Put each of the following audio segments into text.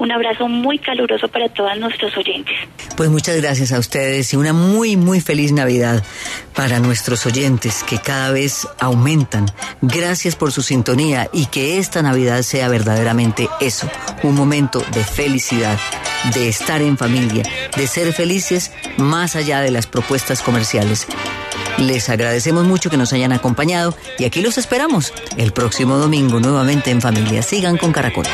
Un abrazo muy caluroso para todos nuestros oyentes. Pues muchas gracias a ustedes y una muy, muy feliz Navidad para nuestros oyentes que cada vez aumentan. Gracias por su sintonía y que esta Navidad sea verdaderamente eso, un momento de felicidad, de estar en familia, de ser felices más allá de las propuestas comerciales. Les agradecemos mucho que nos hayan acompañado y aquí los esperamos el próximo domingo nuevamente en familia. Sigan con Caracol.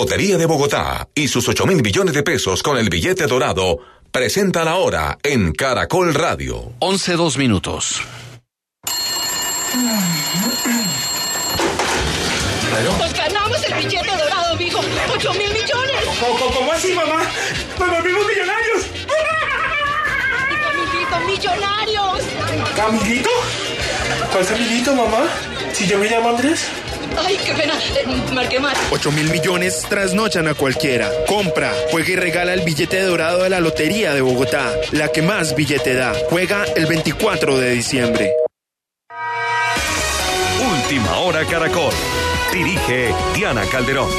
Lotería de Bogotá y sus 8 mil millones de pesos con el billete dorado presenta la hora en Caracol Radio. 11 dos minutos. Nos ganamos el billete dorado, mijo. 8 mil millones. ¿Cómo, cómo así, mamá? ¡Nos volvimos millonarios! Camilito, millonarios. ¿Camilito? ¿Cuál Camilito, mamá? Si yo me llamo Andrés. Ay, qué pena. Eh, marqué mal. 8 mil millones trasnochan a cualquiera. Compra, juega y regala el billete dorado de la Lotería de Bogotá. La que más billete da. Juega el 24 de diciembre. Última hora Caracol. Dirige Diana Calderón.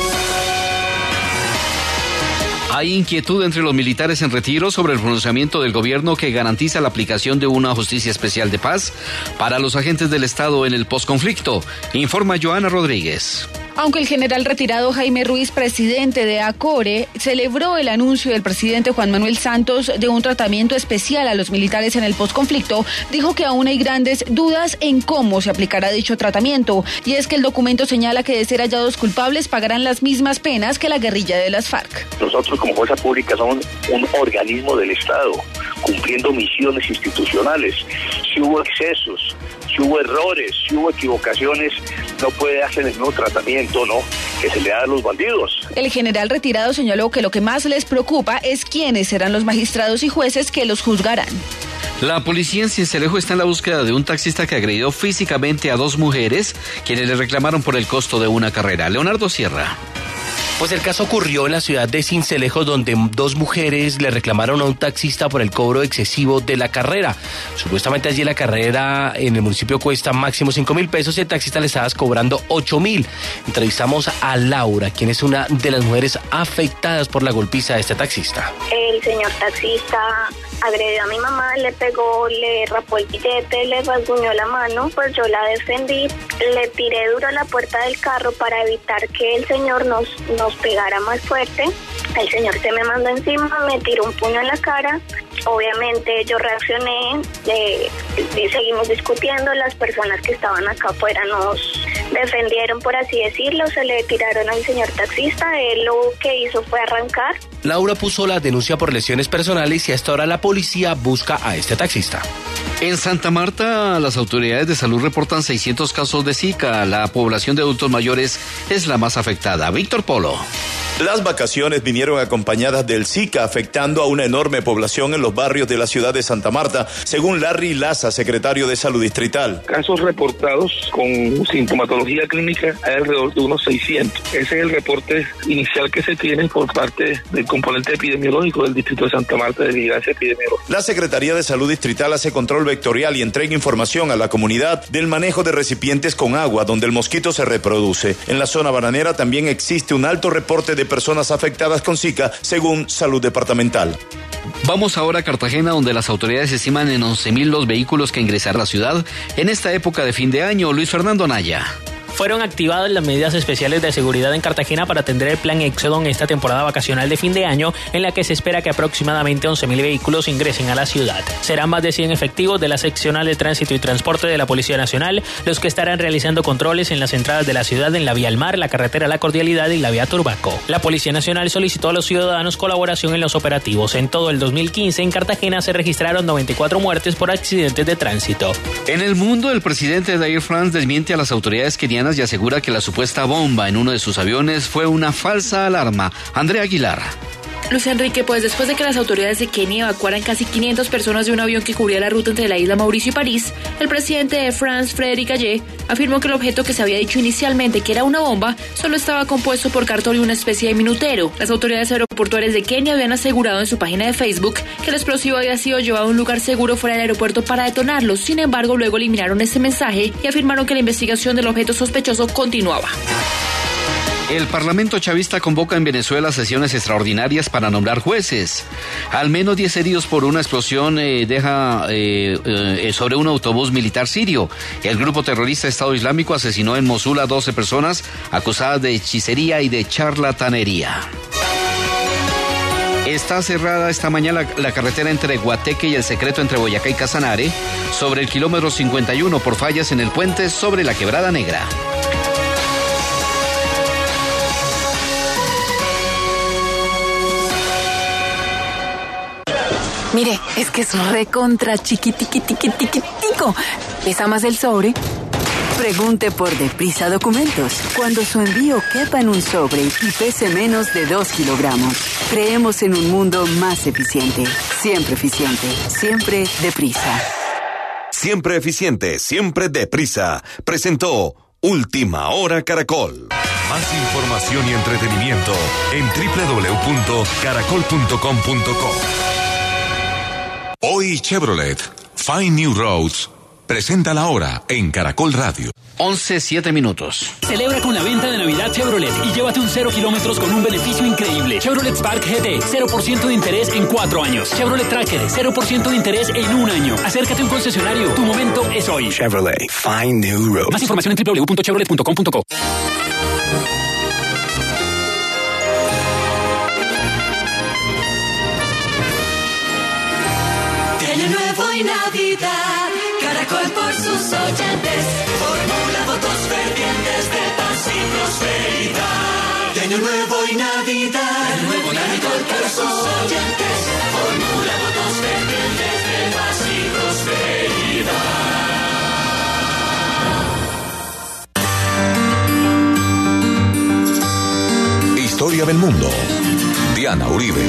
Hay inquietud entre los militares en retiro sobre el pronunciamiento del gobierno que garantiza la aplicación de una justicia especial de paz para los agentes del Estado en el posconflicto, informa Joana Rodríguez. Aunque el general retirado Jaime Ruiz, presidente de ACORE, celebró el anuncio del presidente Juan Manuel Santos de un tratamiento especial a los militares en el posconflicto, dijo que aún hay grandes dudas en cómo se aplicará dicho tratamiento. Y es que el documento señala que de ser hallados culpables pagarán las mismas penas que la guerrilla de las FARC. Nosotros como fuerza pública somos un organismo del Estado, cumpliendo misiones institucionales. Si hubo excesos, si hubo errores, si hubo equivocaciones, no puede hacer el mismo tratamiento, ¿no? Que se le da a los bandidos. El general retirado señaló que lo que más les preocupa es quiénes serán los magistrados y jueces que los juzgarán. La policía en Cincelejo está en la búsqueda de un taxista que agredió físicamente a dos mujeres quienes le reclamaron por el costo de una carrera. Leonardo Sierra. Pues el caso ocurrió en la ciudad de Cincelejo, donde dos mujeres le reclamaron a un taxista por el cobro excesivo de la carrera. Supuestamente allí la carrera en el municipio cuesta máximo 5 mil pesos y el taxista le estaba cobrando 8 mil. Entrevistamos a Laura, quien es una de las mujeres afectadas por la golpiza de este taxista. El señor taxista agredió a mi mamá, le pegó, le rapó el billete, le rasguñó la mano, pues yo la defendí, le tiré duro a la puerta del carro para evitar que el señor nos, nos pegara más fuerte. El señor se me mandó encima, me tiró un puño en la cara. Obviamente yo reaccioné eh, seguimos discutiendo. Las personas que estaban acá afuera nos defendieron, por así decirlo. Se le tiraron al señor taxista. Él lo que hizo fue arrancar. Laura puso la denuncia por lesiones personales y hasta ahora la policía busca a este taxista. En Santa Marta, las autoridades de salud reportan 600 casos de Zika. La población de adultos mayores es la más afectada. Víctor Polo. Las vacaciones vinieron acompañadas del Zika, afectando a una enorme población en los barrios de la ciudad de Santa Marta, según Larry Laza, secretario de Salud Distrital. Casos reportados con sintomatología clínica hay alrededor de unos 600. Ese es el reporte inicial que se tiene por parte del componente epidemiológico del Distrito de Santa Marta de Vigilancia Epidemiológica. La Secretaría de Salud Distrital hace control vectorial y entrega información a la comunidad del manejo de recipientes con agua donde el mosquito se reproduce. En la zona bananera también existe un alto reporte de personas afectadas con Zika, según Salud Departamental. Vamos ahora a Cartagena, donde las autoridades estiman en 11.000 los vehículos que ingresarán a la ciudad en esta época de fin de año. Luis Fernando Anaya fueron activadas las medidas especiales de seguridad en Cartagena para atender el plan Éxodo en esta temporada vacacional de fin de año, en la que se espera que aproximadamente 11.000 vehículos ingresen a la ciudad. Serán más de 100 efectivos de la seccional de tránsito y transporte de la Policía Nacional los que estarán realizando controles en las entradas de la ciudad en la vía al mar, la carretera La Cordialidad y la vía Turbaco. La Policía Nacional solicitó a los ciudadanos colaboración en los operativos. En todo el 2015 en Cartagena se registraron 94 muertes por accidentes de tránsito. En el mundo, el presidente de Air France desmiente a las autoridades y asegura que la supuesta bomba en uno de sus aviones fue una falsa alarma. Andrea Aguilar. Luis Enrique, pues después de que las autoridades de Kenia evacuaran casi 500 personas de un avión que cubría la ruta entre la isla Mauricio y París, el presidente de France, Frédéric Gallé, afirmó que el objeto que se había dicho inicialmente que era una bomba solo estaba compuesto por cartón y una especie de minutero. Las autoridades aeroportuarias de Kenia habían asegurado en su página de Facebook que el explosivo había sido llevado a un lugar seguro fuera del aeropuerto para detonarlo. Sin embargo, luego eliminaron este mensaje y afirmaron que la investigación del objeto sospechoso El Parlamento chavista convoca en Venezuela sesiones extraordinarias para nombrar jueces. Al menos 10 heridos por una explosión eh, deja eh, eh, sobre un autobús militar sirio. El grupo terrorista Estado Islámico asesinó en Mosul a 12 personas acusadas de hechicería y de charlatanería. Está cerrada esta mañana la, carretera entre Guateque y el secreto entre Boyacá y Casanare sobre el kilómetro 51 por fallas en el puente sobre la Quebrada Negra. Mire, es que es recontra chiquitiquitiquitiquitico. Pesa más el sobre. Pregunte por Deprisa Documentos. Cuando su envío quepa en un sobre y pese menos de 2 kilogramos. Creemos en un mundo más eficiente. Siempre eficiente. Siempre deprisa. Siempre eficiente. Siempre deprisa. Presentó Última Hora Caracol. Más información y entretenimiento en www.caracol.com.co. Hoy Chevrolet, Find New Roads, presenta la hora en Caracol Radio. 11, 7 minutos. Celebra con la venta de Navidad Chevrolet y llévate un cero kilómetros con un beneficio increíble. Chevrolet Spark GT, 0% de interés en 4 años. Chevrolet Tracker, 0% de interés en un año. Acércate a un concesionario. Tu momento es hoy. Chevrolet, Find New Roads. Más información en www.chevrolet.com.co. Navidad, Caracol por sus oyentes, formula votos fervientes de paz y prosperidad. De año nuevo y Navidad, de nuevo Caracol por sus oyentes, formula votos fervientes de paz y prosperidad. Historia del mundo. Diana Uribe.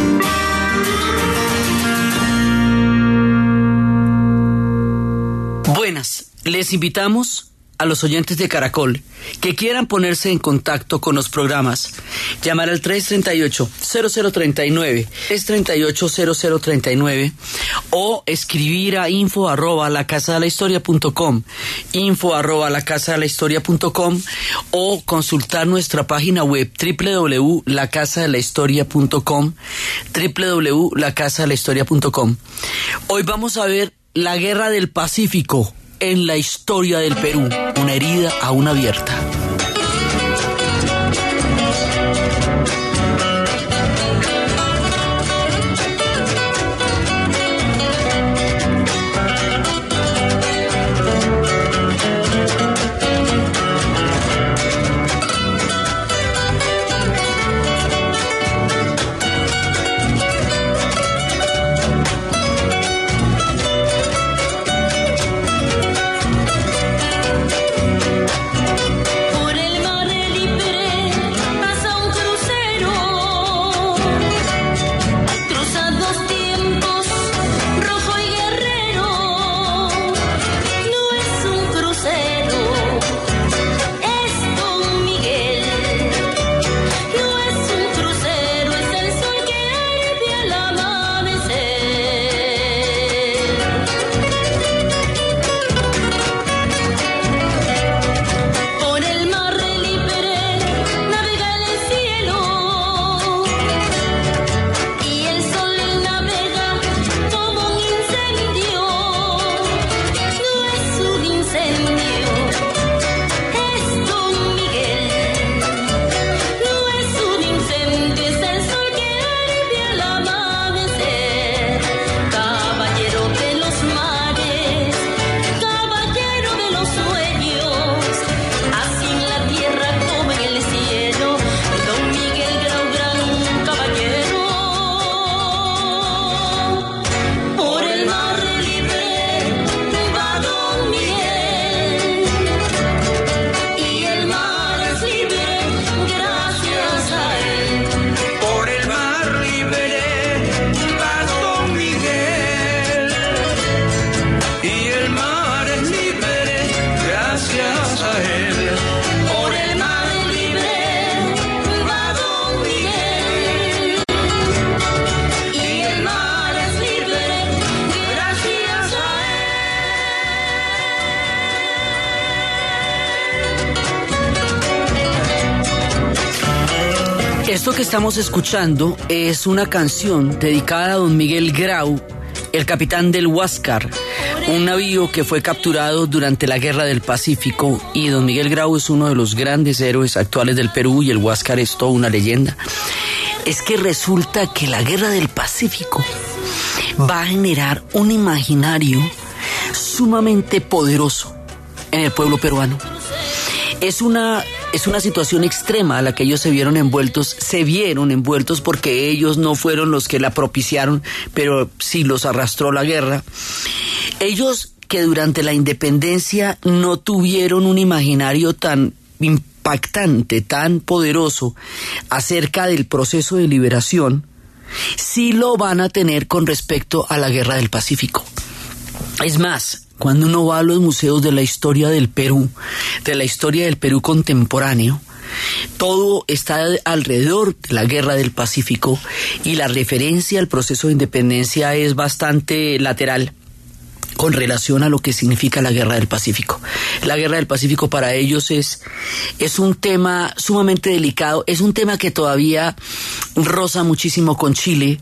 Buenas, les invitamos a los oyentes de Caracol que quieran ponerse en contacto con los programas, llamar al 338-0039, es 380039 o escribir a info arroba la casa de la historia.com, info arroba la casa de la historia.com o consultar nuestra página web www.lacasadelahistoria.com, www.lacasadelahistoria.com. Hoy vamos a ver la guerra del Pacífico en la historia del Perú, una herida aún abierta. Estamos escuchando es una canción dedicada a don Miguel Grau, el capitán del Huáscar, un navío que fue capturado durante la Guerra del Pacífico y don Miguel Grau es uno de los grandes héroes actuales del Perú y el Huáscar es toda una leyenda. Es que resulta que la Guerra del Pacífico va a generar un imaginario sumamente poderoso en el pueblo peruano. Es una, es una situación extrema a la que ellos se vieron envueltos, se vieron envueltos porque ellos no fueron los que la propiciaron, pero sí los arrastró la guerra. Ellos que durante la independencia no tuvieron un imaginario tan impactante, tan poderoso acerca del proceso de liberación, sí lo van a tener con respecto a la guerra del Pacífico. Es más, cuando uno va a los museos de la historia del Perú, de la historia del Perú contemporáneo, todo está alrededor de la guerra del Pacífico y la referencia al proceso de independencia es bastante lateral con relación a lo que significa la guerra del Pacífico. La guerra del Pacífico para ellos es, es un tema sumamente delicado, es un tema que todavía roza muchísimo con Chile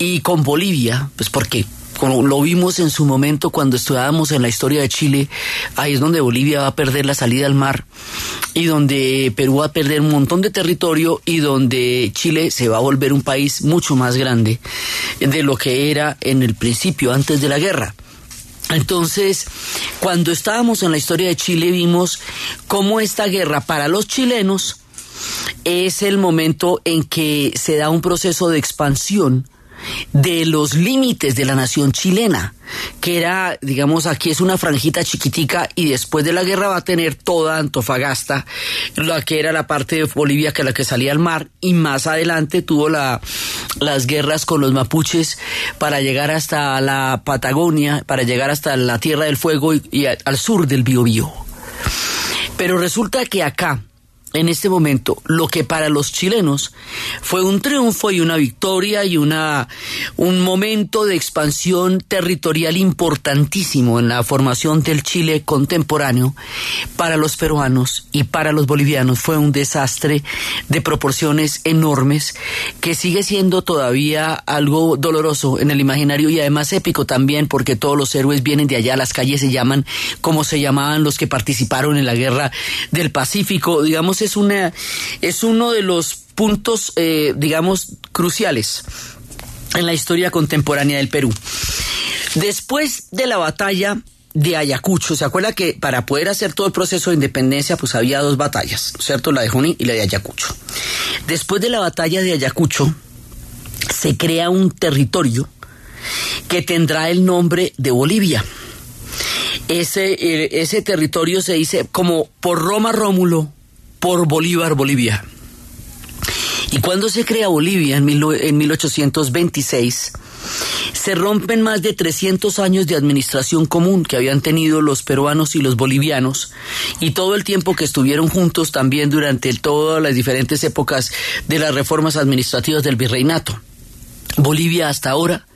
y con Bolivia, pues porque lo vimos en su momento cuando estudiábamos en la historia de Chile, ahí es donde Bolivia va a perder la salida al mar y donde Perú va a perder un montón de territorio y donde Chile se va a volver un país mucho más grande de lo que era en el principio, antes de la guerra. Entonces, cuando estábamos en la historia de Chile vimos cómo esta guerra para los chilenos es el momento en que se da un proceso de expansión de los límites de la nación chilena, que era, digamos, aquí es una franjita chiquitica y después de la guerra va a tener toda Antofagasta, la que era la parte de Bolivia que la que salía al mar y más adelante tuvo la, las guerras con los mapuches para llegar hasta la Patagonia, para llegar hasta la Tierra del Fuego y, al sur del Biobío. Pero resulta que acá, en este momento lo que para los chilenos fue un triunfo y una victoria y una un momento de expansión territorial importantísimo en la formación del Chile contemporáneo para los peruanos y para los bolivianos. Fue un desastre de proporciones enormes que sigue siendo todavía algo doloroso en el imaginario y además épico también porque todos los héroes vienen de allá las calles se llaman como se llamaban los que participaron en la guerra del Pacífico. Digamos es, una, es uno de los puntos, eh, digamos, cruciales en la historia contemporánea del Perú. Después de la batalla de Ayacucho, ¿se acuerda que para poder hacer todo el proceso de independencia, pues había dos batallas, ¿cierto? La de Junín y la de Ayacucho. Después de la batalla de Ayacucho, se crea un territorio que tendrá el nombre de Bolivia. Ese, eh, ese territorio se dice como por Roma Rómulo, por Bolívar, Bolivia. Y cuando se crea Bolivia en, 1826, se rompen más de 300 años de administración común que habían tenido los peruanos y los bolivianos y todo el tiempo que estuvieron juntos también durante todas las diferentes épocas de las reformas administrativas del virreinato. Bolivia hasta ahora,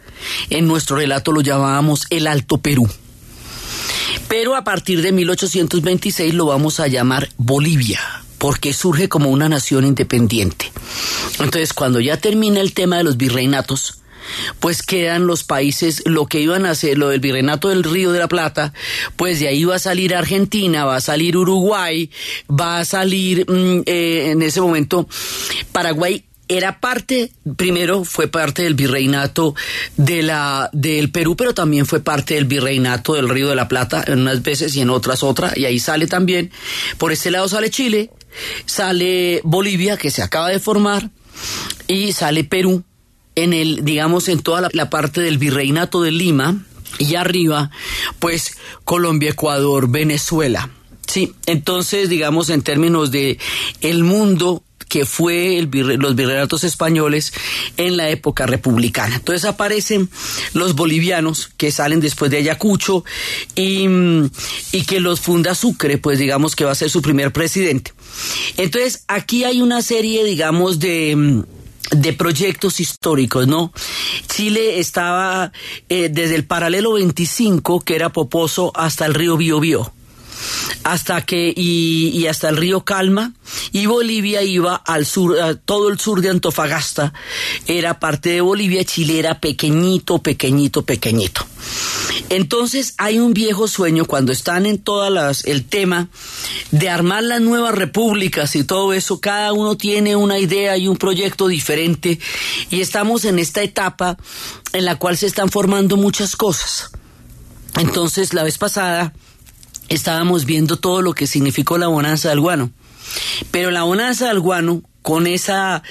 en nuestro relato lo llamábamos el Alto Perú. Pero a partir de 1826 lo vamos a llamar Bolivia, porque surge como una nación independiente. Entonces, cuando ya termina el tema de los virreinatos, pues quedan los países, lo que iban a hacer, lo del virreinato del Río de la Plata, pues de ahí va a salir Argentina, va a salir Uruguay, va a salir mm, eh, en ese momento Paraguay era parte, primero fue parte del virreinato de la, del Perú, pero también fue parte del virreinato del Río de la Plata, en unas veces y en otras otra, y ahí sale también, por este lado sale Chile, sale Bolivia, que se acaba de formar, y sale Perú, en el, digamos, en toda la, parte del virreinato de Lima, y arriba, pues Colombia, Ecuador, Venezuela. Sí, entonces, digamos, en términos de el mundo que fue el los virreinatos españoles en la época republicana. Entonces aparecen los bolivianos que salen después de Ayacucho y, que los funda Sucre, pues digamos que va a ser su primer presidente. Entonces aquí hay una serie, digamos, de de proyectos históricos, ¿no? Chile estaba eh, desde el paralelo 25, que era Poposo, hasta el río Biobío hasta que y, hasta el río Calma y Bolivia iba al sur, todo el sur de Antofagasta, era parte de Bolivia, Chile era pequeñito, pequeñito, pequeñito. Entonces hay un viejo sueño cuando están en todas las, el tema de armar las nuevas repúblicas y todo eso, cada uno tiene una idea y un proyecto diferente y estamos en esta etapa en la cual se están formando muchas cosas. Entonces la vez pasada estábamos viendo todo lo que significó la bonanza del guano. Pero la bonanza del guano con esa,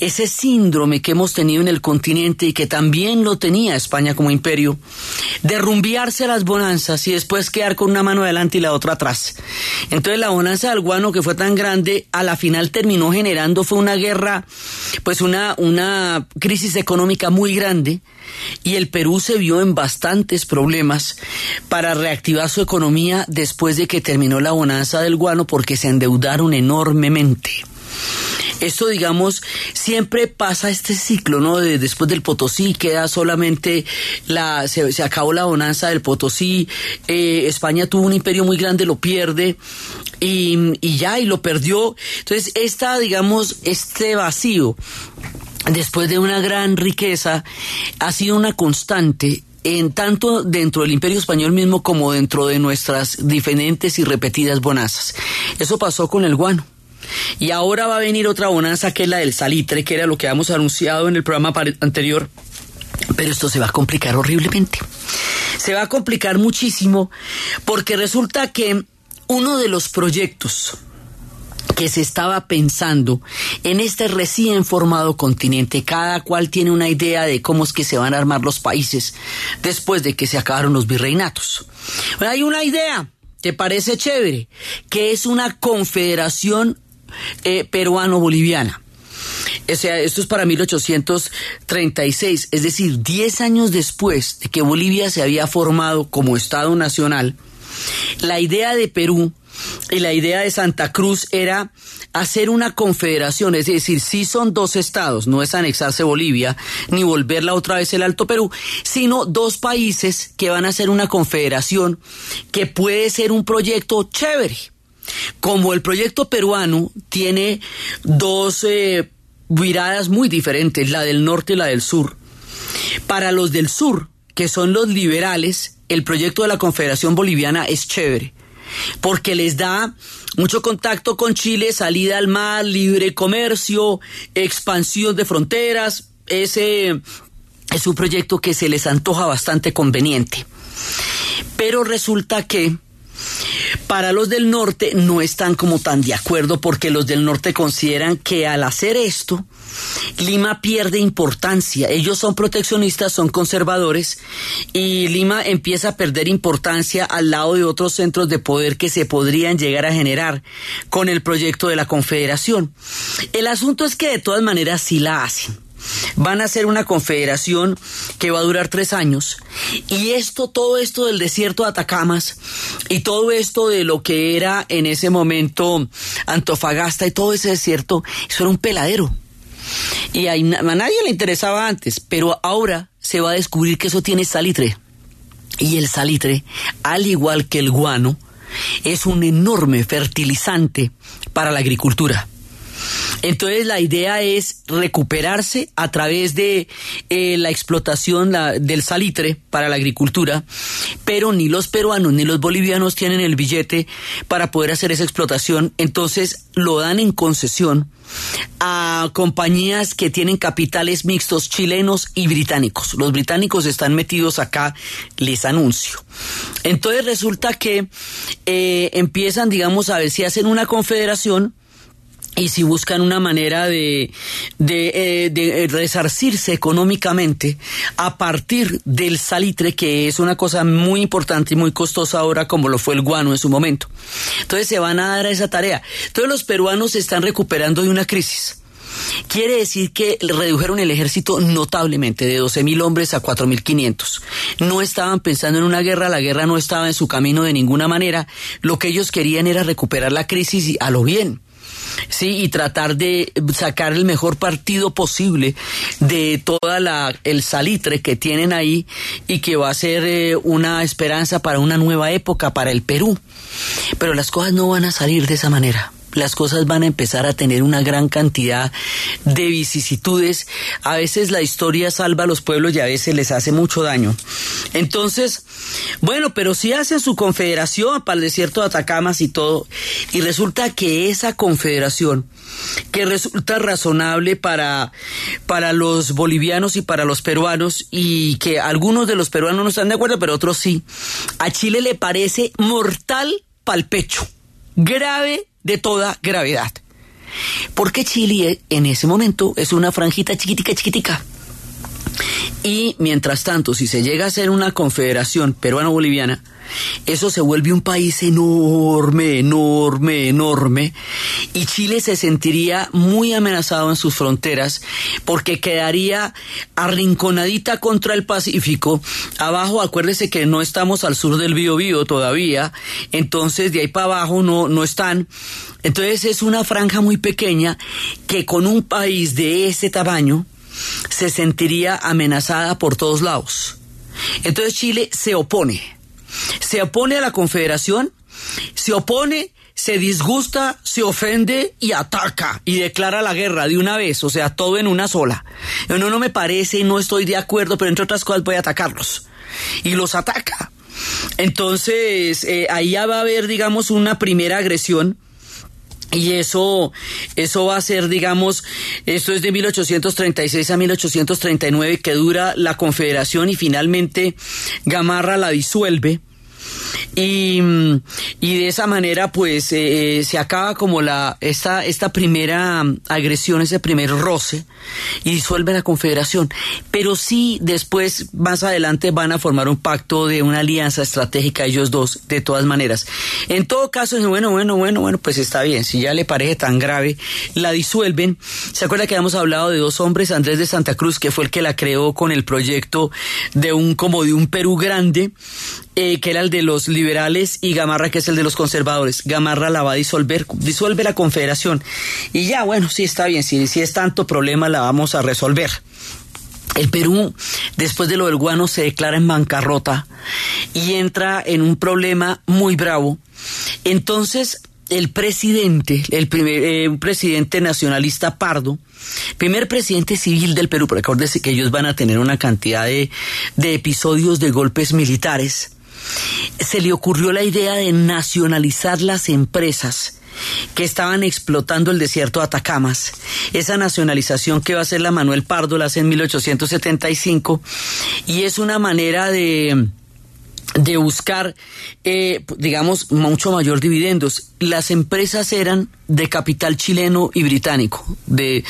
ese síndrome que hemos tenido en el continente y que también lo tenía España como imperio, derrumbiarse las bonanzas y después quedar con una mano adelante y la otra atrás. Entonces la bonanza del guano que fue tan grande, a la final terminó generando, fue una guerra, pues una, una crisis económica muy grande y el Perú se vio en bastantes problemas para reactivar su economía después de que terminó la bonanza del guano porque se endeudaron enormemente. Esto, digamos, siempre pasa este ciclo, ¿no? De, después del Potosí queda solamente la, se, acabó la bonanza del Potosí, eh, España tuvo un imperio muy grande, lo pierde y, y ya, y lo perdió. Entonces, esta, digamos, este vacío después de una gran riqueza, ha sido una constante en tanto dentro del imperio español mismo como dentro de nuestras diferentes y repetidas bonanzas. Eso pasó con el guano. Y ahora va a venir otra bonanza que es la del salitre, que era lo que habíamos anunciado en el programa anterior. Pero esto se va a complicar horriblemente. Se va a complicar muchísimo porque resulta que uno de los proyectos que se estaba pensando en este recién formado continente. Cada cual tiene una idea de cómo es que se van a armar los países después de que se acabaron los virreinatos. hay una idea que parece chévere, que es una confederación eh, peruano-boliviana. O sea, esto es para 1836, es decir, 10 años después de que Bolivia se había formado como Estado Nacional, la idea de Perú y la idea de Santa Cruz era hacer una confederación, es decir, si son dos estados, no es anexarse Bolivia ni volverla otra vez el Alto Perú, sino dos países que van a hacer una confederación que puede ser un proyecto chévere como el proyecto peruano tiene dos eh, viradas muy diferentes, la del norte y la del sur. Para los del sur, que son los liberales, el proyecto de la Confederación Boliviana es chévere, porque les da mucho contacto con Chile, salida al mar, libre comercio, expansión de fronteras, ese es un proyecto que se les antoja bastante conveniente. Pero resulta que para los del norte no están como tan de acuerdo porque los del norte consideran que al hacer esto, Lima pierde importancia. Ellos son proteccionistas, son conservadores y Lima empieza a perder importancia al lado de otros centros de poder que se podrían llegar a generar con el proyecto de la Confederación. El asunto es que de todas maneras sí la hacen van a hacer una confederación que va a durar tres años. Y esto, todo esto del desierto de Atacamas y todo esto de lo que era en ese momento Antofagasta y todo ese desierto, eso era un peladero. Y a nadie le interesaba antes, pero ahora se va a descubrir que eso tiene salitre. Y el salitre, al igual que el guano, es un enorme fertilizante para la agricultura. Entonces la idea es recuperarse a través de eh, la explotación del salitre para la agricultura, pero ni los peruanos ni los bolivianos tienen el billete para poder hacer esa explotación, entonces lo dan en concesión a compañías que tienen capitales mixtos chilenos y británicos. Los británicos están metidos acá, les anuncio. Entonces resulta que eh, empiezan, digamos, a ver si hacen una confederación y si buscan una manera de, de, eh, resarcirse económicamente a partir del salitre, que es una cosa muy importante y muy costosa ahora, como lo fue el guano en su momento. Entonces se van a dar a esa tarea. Todos los peruanos se están recuperando de una crisis. Quiere decir que redujeron el ejército notablemente, de 12.000 hombres a 4.500. No estaban pensando en una guerra, la guerra no estaba en su camino de ninguna manera. Lo que ellos querían era recuperar la crisis a lo bien sí, y tratar de sacar el mejor partido posible de toda la el salitre que tienen ahí y que va a ser eh, una esperanza para una nueva época para el Perú. Pero las cosas no van a salir de esa manera. Las cosas van a empezar a tener una gran cantidad de vicisitudes. A veces la historia salva a los pueblos y a veces les hace mucho daño. Entonces, bueno, pero si hacen su confederación para el desierto de Atacamas y todo, y resulta que esa confederación, que resulta razonable para, para los bolivianos y para los peruanos, y que algunos de los peruanos no están de acuerdo, pero otros sí, a Chile le parece mortal pal pecho, grave de toda gravedad. Porque Chile en ese momento es una franjita chiquitica, chiquitica. Y mientras tanto, si se llega a ser una confederación peruano-boliviana, eso se vuelve un país enorme, enorme, enorme, y Chile se sentiría muy amenazado en sus fronteras porque quedaría arrinconadita contra el Pacífico. Abajo, acuérdese que no estamos al sur del Biobío todavía, entonces de ahí para abajo no, no están. Entonces es una franja muy pequeña que con un país de ese tamaño se sentiría amenazada por todos lados. Entonces Chile se opone se opone a la confederación, se opone, se disgusta, se ofende y ataca y declara la guerra de una vez, o sea, todo en una sola. No, no me parece, no estoy de acuerdo, pero entre otras cosas voy a atacarlos. Y los ataca. Entonces, eh, ahí ya va a haber, digamos, una primera agresión y eso, eso va a ser, digamos, esto es de 1836 a 1839 que dura la Confederación y finalmente Gamarra la disuelve. Y, y, de esa manera pues eh, eh, se acaba como la esta, esta primera agresión, ese primer roce y disuelve la confederación. Pero sí después, más adelante, van a formar un pacto de una alianza estratégica ellos dos, de todas maneras. En todo caso, bueno, bueno, bueno, bueno, pues está bien, si ya le parece tan grave, la disuelven. ¿Se acuerda que habíamos hablado de dos hombres, Andrés de Santa Cruz, que fue el que la creó con el proyecto de un como de un Perú grande? Eh, que era el de los liberales, y Gamarra, que es el de los conservadores. Gamarra la va a disolver, disuelve la confederación. Y ya, bueno, sí está bien, si, es tanto problema, la vamos a resolver. El Perú, después de lo del guano, se declara en bancarrota y entra en un problema muy bravo. Entonces, el presidente, el primer eh, presidente nacionalista Pardo, primer presidente civil del Perú, porque acuérdese que ellos van a tener una cantidad de, de episodios de golpes militares, se le ocurrió la idea de nacionalizar las empresas que estaban explotando el desierto de Atacamas. Esa nacionalización que va a hacer la Manuel Pardo la hace en 1875 y es una manera de de buscar, eh, digamos, mucho mayor dividendos. Las empresas eran de capital chileno y británico, de,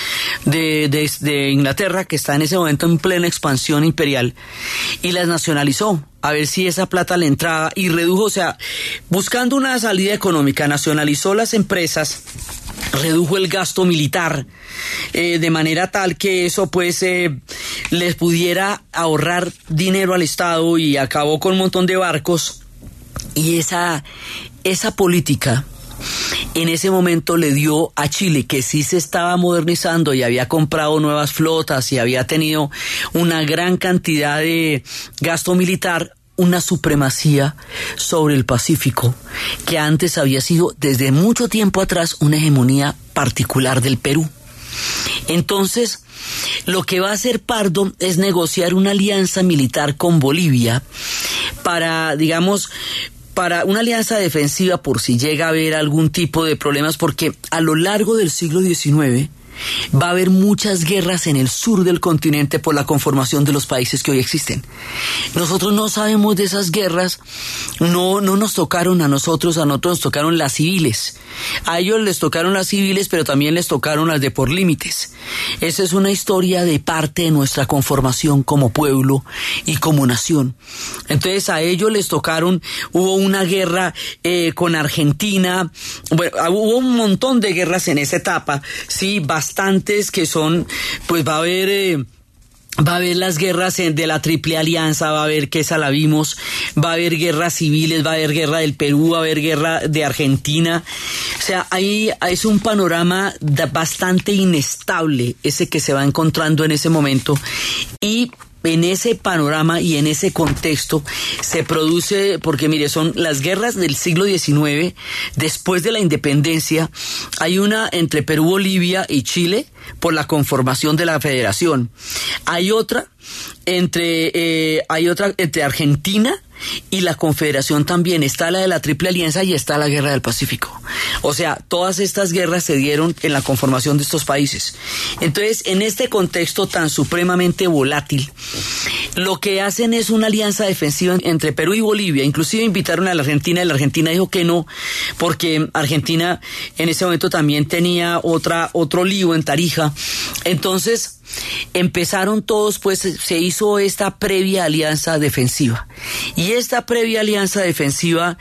de, de, Inglaterra, que está en ese momento en plena expansión imperial, y las nacionalizó, a ver si esa plata le entraba y redujo, o sea, buscando una salida económica, nacionalizó las empresas redujo el gasto militar eh, de manera tal que eso pues eh, les pudiera ahorrar dinero al Estado y acabó con un montón de barcos. Y esa, esa política en ese momento le dio a Chile, que sí se estaba modernizando y había comprado nuevas flotas y había tenido una gran cantidad de gasto militar, una supremacía sobre el Pacífico que antes había sido desde mucho tiempo atrás una hegemonía particular del Perú. Entonces, lo que va a hacer Pardo es negociar una alianza militar con Bolivia para, digamos, para una alianza defensiva por si llega a haber algún tipo de problemas, porque a lo largo del siglo XIX, Va a haber muchas guerras en el sur del continente por la conformación de los países que hoy existen. Nosotros no sabemos de esas guerras, no, no nos tocaron a nosotros, a nosotros nos tocaron las civiles. A ellos les tocaron las civiles, pero también les tocaron las de por límites. Esa es una historia de parte de nuestra conformación como pueblo y como nación. Entonces a ellos les tocaron, hubo una guerra eh, con Argentina, bueno, hubo un montón de guerras en esa etapa, sí, bastantes que son, pues va a haber... Eh, va a haber las guerras de la Triple Alianza, va a haber que esa la vimos, va a haber guerras civiles, va a haber guerra del Perú, va a haber guerra de Argentina. O sea, ahí es un panorama bastante inestable ese que se va encontrando en ese momento. Y en ese panorama y en ese contexto se produce, porque mire, son las guerras del siglo XIX, después de la independencia, hay una entre Perú, Bolivia y Chile por la conformación de la federación. Hay otra entre, eh, hay otra entre Argentina y la Confederación también. Está la de la Triple Alianza y está la Guerra del Pacífico. O sea, todas estas guerras se dieron en la conformación de estos países. Entonces, en este contexto tan supremamente volátil, lo que hacen es una alianza defensiva entre Perú y Bolivia. Inclusive invitaron a la Argentina y la Argentina dijo que no, porque Argentina en ese momento también tenía otra, otro lío en Tarija. Entonces, empezaron todos, pues se hizo esta previa alianza defensiva. Y esta previa alianza defensiva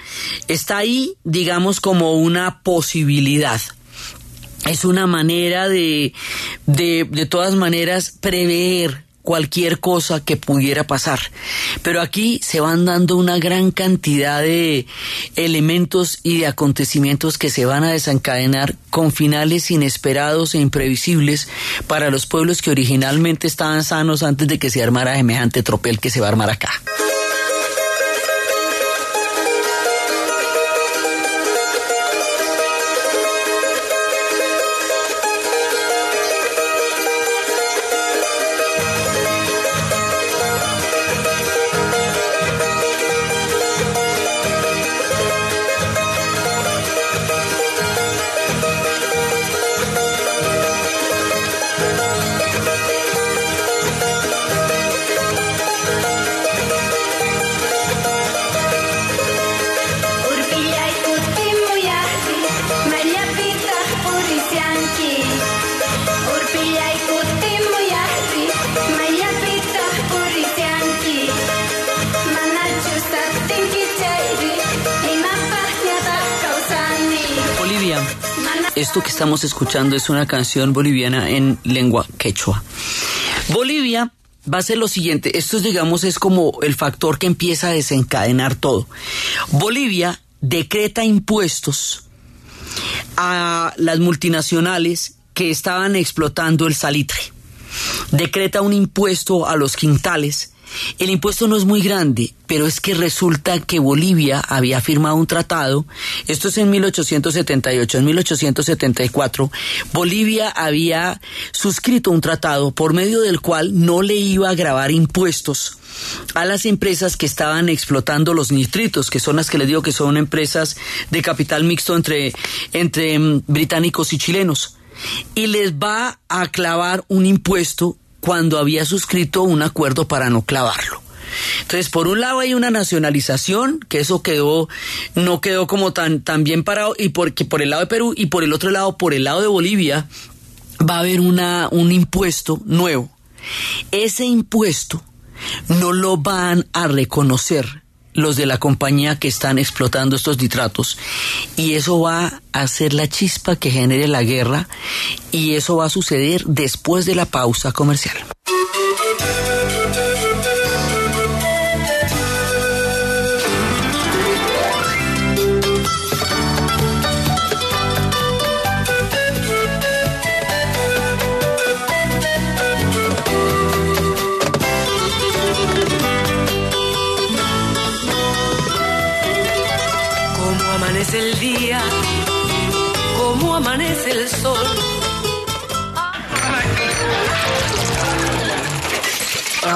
está ahí, digamos, como una posibilidad. Es una manera de, de, de todas maneras, prever cualquier cosa que pudiera pasar. Pero aquí se van dando una gran cantidad de elementos y de acontecimientos que se van a desencadenar con finales inesperados e imprevisibles para los pueblos que originalmente estaban sanos antes de que se armara semejante tropel que se va a armar acá. Estamos escuchando es una canción boliviana en lengua quechua. Bolivia va a ser lo siguiente, esto digamos es como el factor que empieza a desencadenar todo. Bolivia decreta impuestos a las multinacionales que estaban explotando el salitre. Decreta un impuesto a los quintales el impuesto no es muy grande, pero es que resulta que Bolivia había firmado un tratado, esto es en 1878, en 1874, Bolivia había suscrito un tratado por medio del cual no le iba a grabar impuestos a las empresas que estaban explotando los nitritos, que son las que les digo que son empresas de capital mixto entre, entre mm, británicos y chilenos. Y les va a clavar un impuesto cuando había suscrito un acuerdo para no clavarlo. Entonces, por un lado hay una nacionalización, que eso quedó, no quedó como tan, tan bien parado, y porque por el lado de Perú, y por el otro lado, por el lado de Bolivia, va a haber una, un impuesto nuevo. Ese impuesto no lo van a reconocer los de la compañía que están explotando estos nitratos y eso va a ser la chispa que genere la guerra y eso va a suceder después de la pausa comercial.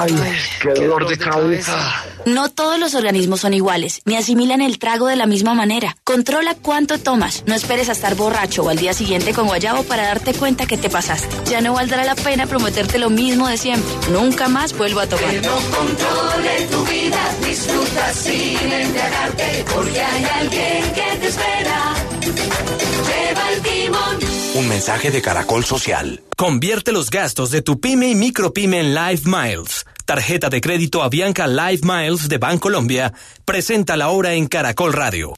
Ay, qué dolor de cabeza. No todos los organismos son iguales, ni asimilan el trago de la misma manera. Controla cuánto tomas. No esperes a estar borracho o al día siguiente con guayabo para darte cuenta que te pasaste. Ya no valdrá la pena prometerte lo mismo de siempre. Nunca más vuelvo a tomar. Que no controle tu vida, disfruta sin embriagarte, porque hay alguien que te espera. Lleva el timón. Un mensaje de Caracol Social. Convierte los gastos de tu pyme y micropyme en Live Miles. Tarjeta de crédito Avianca Live Miles de Bancolombia presenta la hora en Caracol Radio.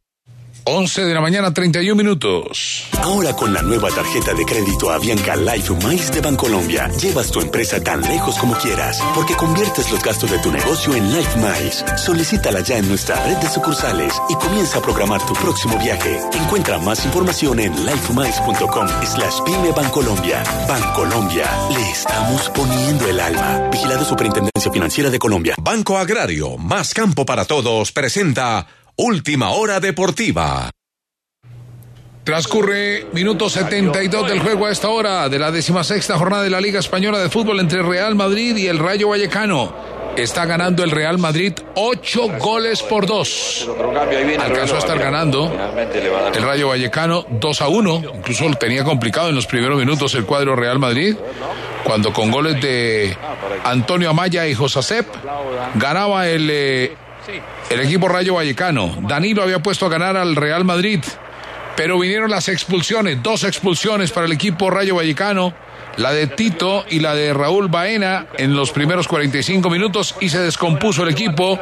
11 de la mañana, 31 minutos. Ahora con la nueva tarjeta de crédito Avianca Life Mais de Bancolombia, llevas tu empresa tan lejos como quieras, porque conviertes los gastos de tu negocio en Life Mais. Solicítala ya en nuestra red de sucursales y comienza a programar tu próximo viaje. Encuentra más información en lifemais.com slash pyme Bancolombia. Bancolombia, le estamos poniendo el alma. Vigilado Superintendencia Financiera de Colombia. Banco Agrario, más campo para todos, presenta Última Hora Deportiva. Transcurre minuto 72 del juego a esta hora de la decimasexta jornada de la Liga Española de Fútbol entre Real Madrid y el Rayo Vallecano. Está ganando el Real Madrid ocho goles por dos. Alcanzó a estar ganando el Rayo Vallecano 2 a 1. Incluso tenía complicado en los primeros minutos el cuadro Real Madrid. Cuando con goles de Antonio Amaya y Josasep ganaba el, eh, el equipo Rayo Vallecano. Danilo había puesto a ganar al Real Madrid. Pero vinieron las expulsiones, dos expulsiones para el equipo Rayo Vallecano, la de Tito y la de Raúl Baena en los primeros 45 minutos y se descompuso el equipo.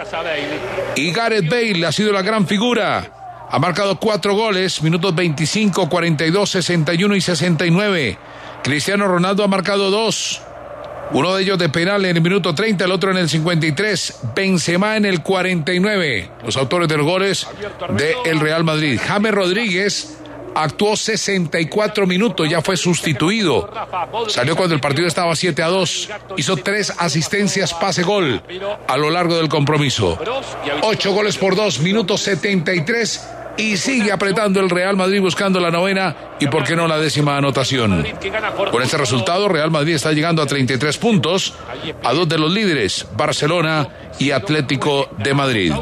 Y Gareth Bale ha sido la gran figura. Ha marcado cuatro goles, minutos 25, 42, 61 y 69. Cristiano Ronaldo ha marcado dos. Uno de ellos de penal en el minuto 30, el otro en el 53. Benzema en el 49. Los autores de los goles de el Real Madrid. James Rodríguez actuó 64 minutos, ya fue sustituido. Salió cuando el partido estaba 7 a 2. Hizo tres asistencias, pase gol a lo largo del compromiso. Ocho goles por dos, minuto 73 y sigue apretando el Real Madrid buscando la novena y por qué no la décima anotación. Con este resultado, Real Madrid está llegando a 33 puntos, a dos de los líderes, Barcelona y Atlético de Madrid.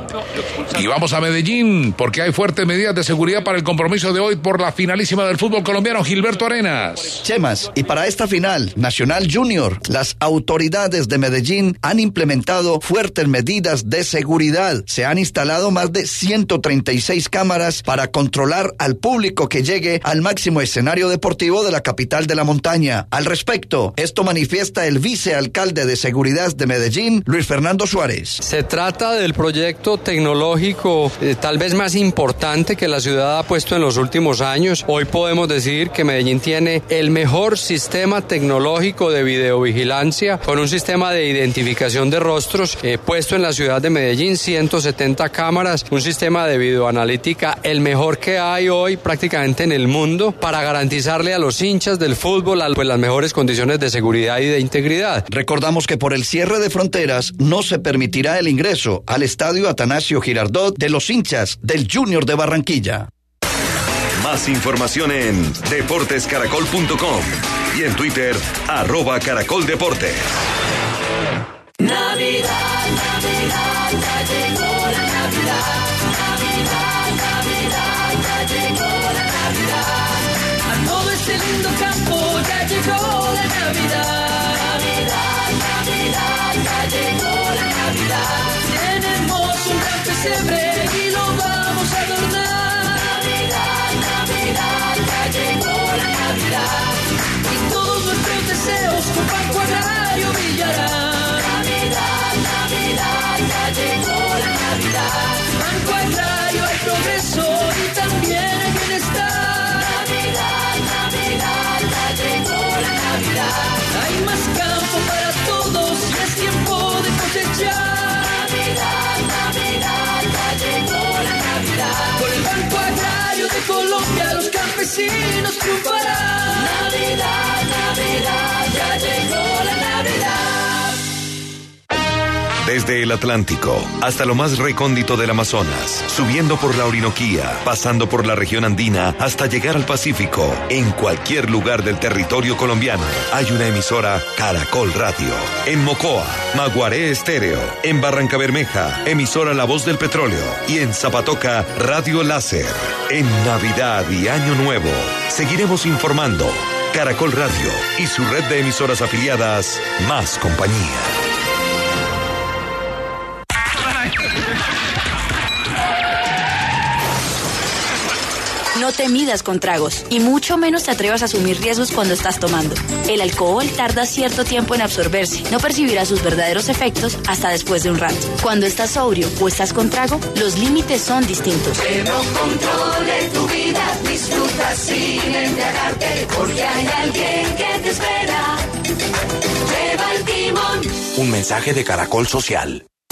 Y vamos a Medellín, porque hay fuertes medidas de seguridad para el compromiso de hoy por la finalísima del fútbol colombiano, Gilberto Arenas. Chemas, y para esta final, Nacional Junior, las autoridades de Medellín han implementado fuertes medidas de seguridad. Se han instalado más de 136 cámaras para controlar al público que llegue al máximo escenario deportivo de la capital de la montaña. Al respecto, esto manifiesta el vicealcalde de seguridad de Medellín, Luis Fernando Suárez. Se trata del proyecto tecnológico eh, tal vez más importante que la ciudad ha puesto en los últimos años. Hoy podemos decir que Medellín tiene el mejor sistema tecnológico de videovigilancia con un sistema de identificación de rostros eh, puesto en la ciudad de Medellín, 170 cámaras, un sistema de videoanalítica el mejor que hay hoy prácticamente en el mundo para garantizarle a los hinchas del fútbol pues, las mejores condiciones de seguridad y de integridad. Recordamos que por el cierre de fronteras no se permitirá el ingreso al estadio Atanasio Girardot de los hinchas del Junior de Barranquilla. Más información en deportescaracol.com y en Twitter, arroba Caracol Deportes. Navidad, Navidad, ya llegó la Navidad. Navidad, Navidad, ya llegó la Navidad. A todo este lindo campo ya llegó la. Navidad, un los campesinos triunfarán. Desde el Atlántico hasta lo más recóndito del Amazonas, subiendo por la Orinoquía, pasando por la región andina hasta llegar al Pacífico, en cualquier lugar del territorio colombiano, hay una emisora Caracol Radio. En Mocoa, Maguaré Estéreo. En Barranca Bermeja, emisora La Voz del Petróleo. Y en Zapatoca, Radio Láser. En Navidad y Año Nuevo, seguiremos informando. Caracol Radio y su red de emisoras afiliadas, más compañía. No te midas con tragos y mucho menos te atrevas a asumir riesgos cuando estás tomando. El alcohol tarda cierto tiempo en absorberse. No percibirás sus verdaderos efectos hasta después de un rato. Cuando estás sobrio o estás con trago, los límites son distintos. Que no controle tu vida, disfruta sin embriagarte, porque hay alguien que te espera. Lleva el timón. Un mensaje de Caracol Social.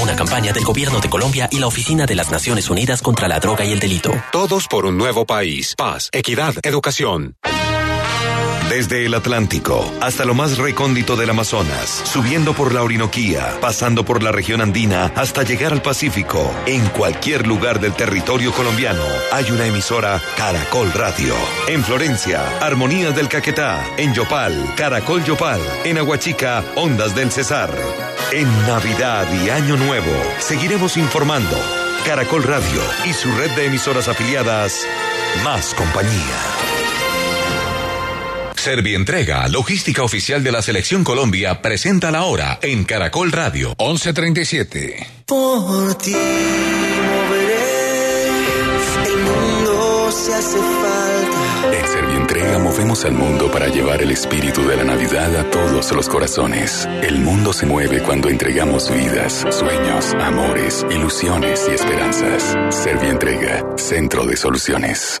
Una campaña del Gobierno de Colombia y la Oficina de las Naciones Unidas contra la Droga y el Delito. Todos por un nuevo país. Paz, equidad, educación. Desde el Atlántico hasta lo más recóndito del Amazonas, subiendo por la Orinoquía, pasando por la región andina hasta llegar al Pacífico, en cualquier lugar del territorio colombiano hay una emisora Caracol Radio. En Florencia, Armonías del Caquetá, en Yopal, Caracol Yopal, en Aguachica, Ondas del Cesar. En Navidad y Año Nuevo, seguiremos informando. Caracol Radio y su red de emisoras afiliadas, más compañía. Servientrega, logística oficial de la Selección Colombia, presenta la hora en Caracol Radio. 1137. Por ti moveré, el mundo se hace falta. En Servientrega movemos al mundo para llevar el espíritu de la Navidad a todos los corazones. El mundo se mueve cuando entregamos vidas, sueños, amores, ilusiones y esperanzas. Servientrega, Centro de Soluciones.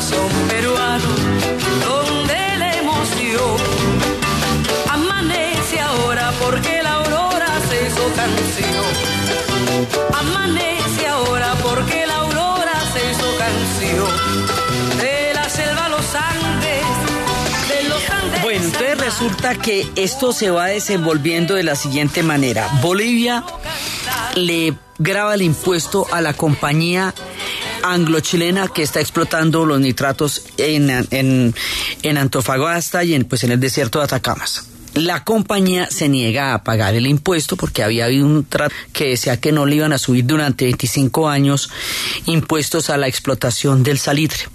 Corazón peruano, donde la emoción. Amanece ahora porque la aurora se hizo canción. Amanece ahora porque la aurora se hizo canción. De la selva a los Andes, de los Andes. Bueno, entonces resulta que esto se va desenvolviendo de la siguiente manera. Bolivia le graba el impuesto a la compañía anglo-chilena que está explotando los nitratos en, en, Antofagasta y en, pues, en el desierto de Atacamas. La compañía se niega a pagar el impuesto porque había habido un trato que decía que no le iban a subir durante 25 años impuestos a la explotación del salitre.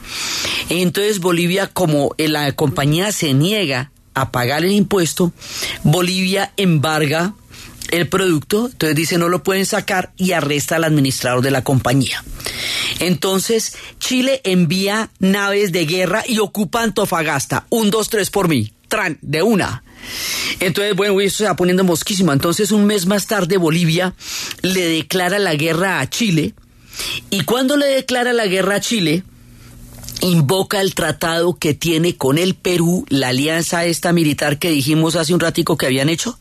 Entonces Bolivia, como la compañía se niega a pagar el impuesto, Bolivia embarga el producto, entonces dice no lo pueden sacar y arresta al administrador de la compañía. Entonces Chile envía naves de guerra y ocupa Antofagasta. Un, dos, tres por mí. Tran, de una. Entonces, bueno, eso se va poniendo mosquísimo. Entonces, un mes más tarde, Bolivia le declara la guerra a Chile. Y cuando le declara la guerra a Chile, invoca el tratado que tiene con el Perú, la alianza esta militar que dijimos hace un ratico que habían hecho,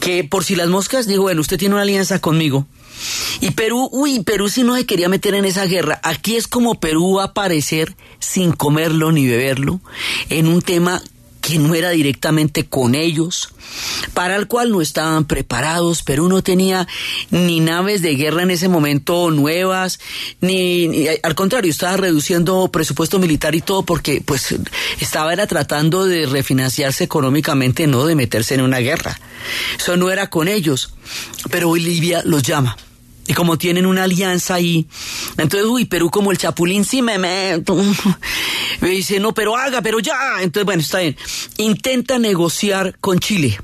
que por si las moscas dijo, bueno, usted tiene una alianza conmigo. Y Perú, uy, Perú si no se quería meter en esa guerra. Aquí es como Perú va a aparecer sin comerlo ni beberlo en un tema que no era directamente con ellos, para el cual no estaban preparados. Perú no tenía ni naves de guerra en ese momento nuevas, ni, ni- al contrario, estaba reduciendo presupuesto militar y todo porque pues estaba era tratando de refinanciarse económicamente, no de meterse en una guerra. Eso no era con ellos, pero Bolivia los llama. Y como tienen una alianza ahí, entonces, uy, Perú como el chapulín, sí me meto. Me dice, no, pero haga, pero ya. Entonces, bueno, está bien. Intenta negociar con Chile.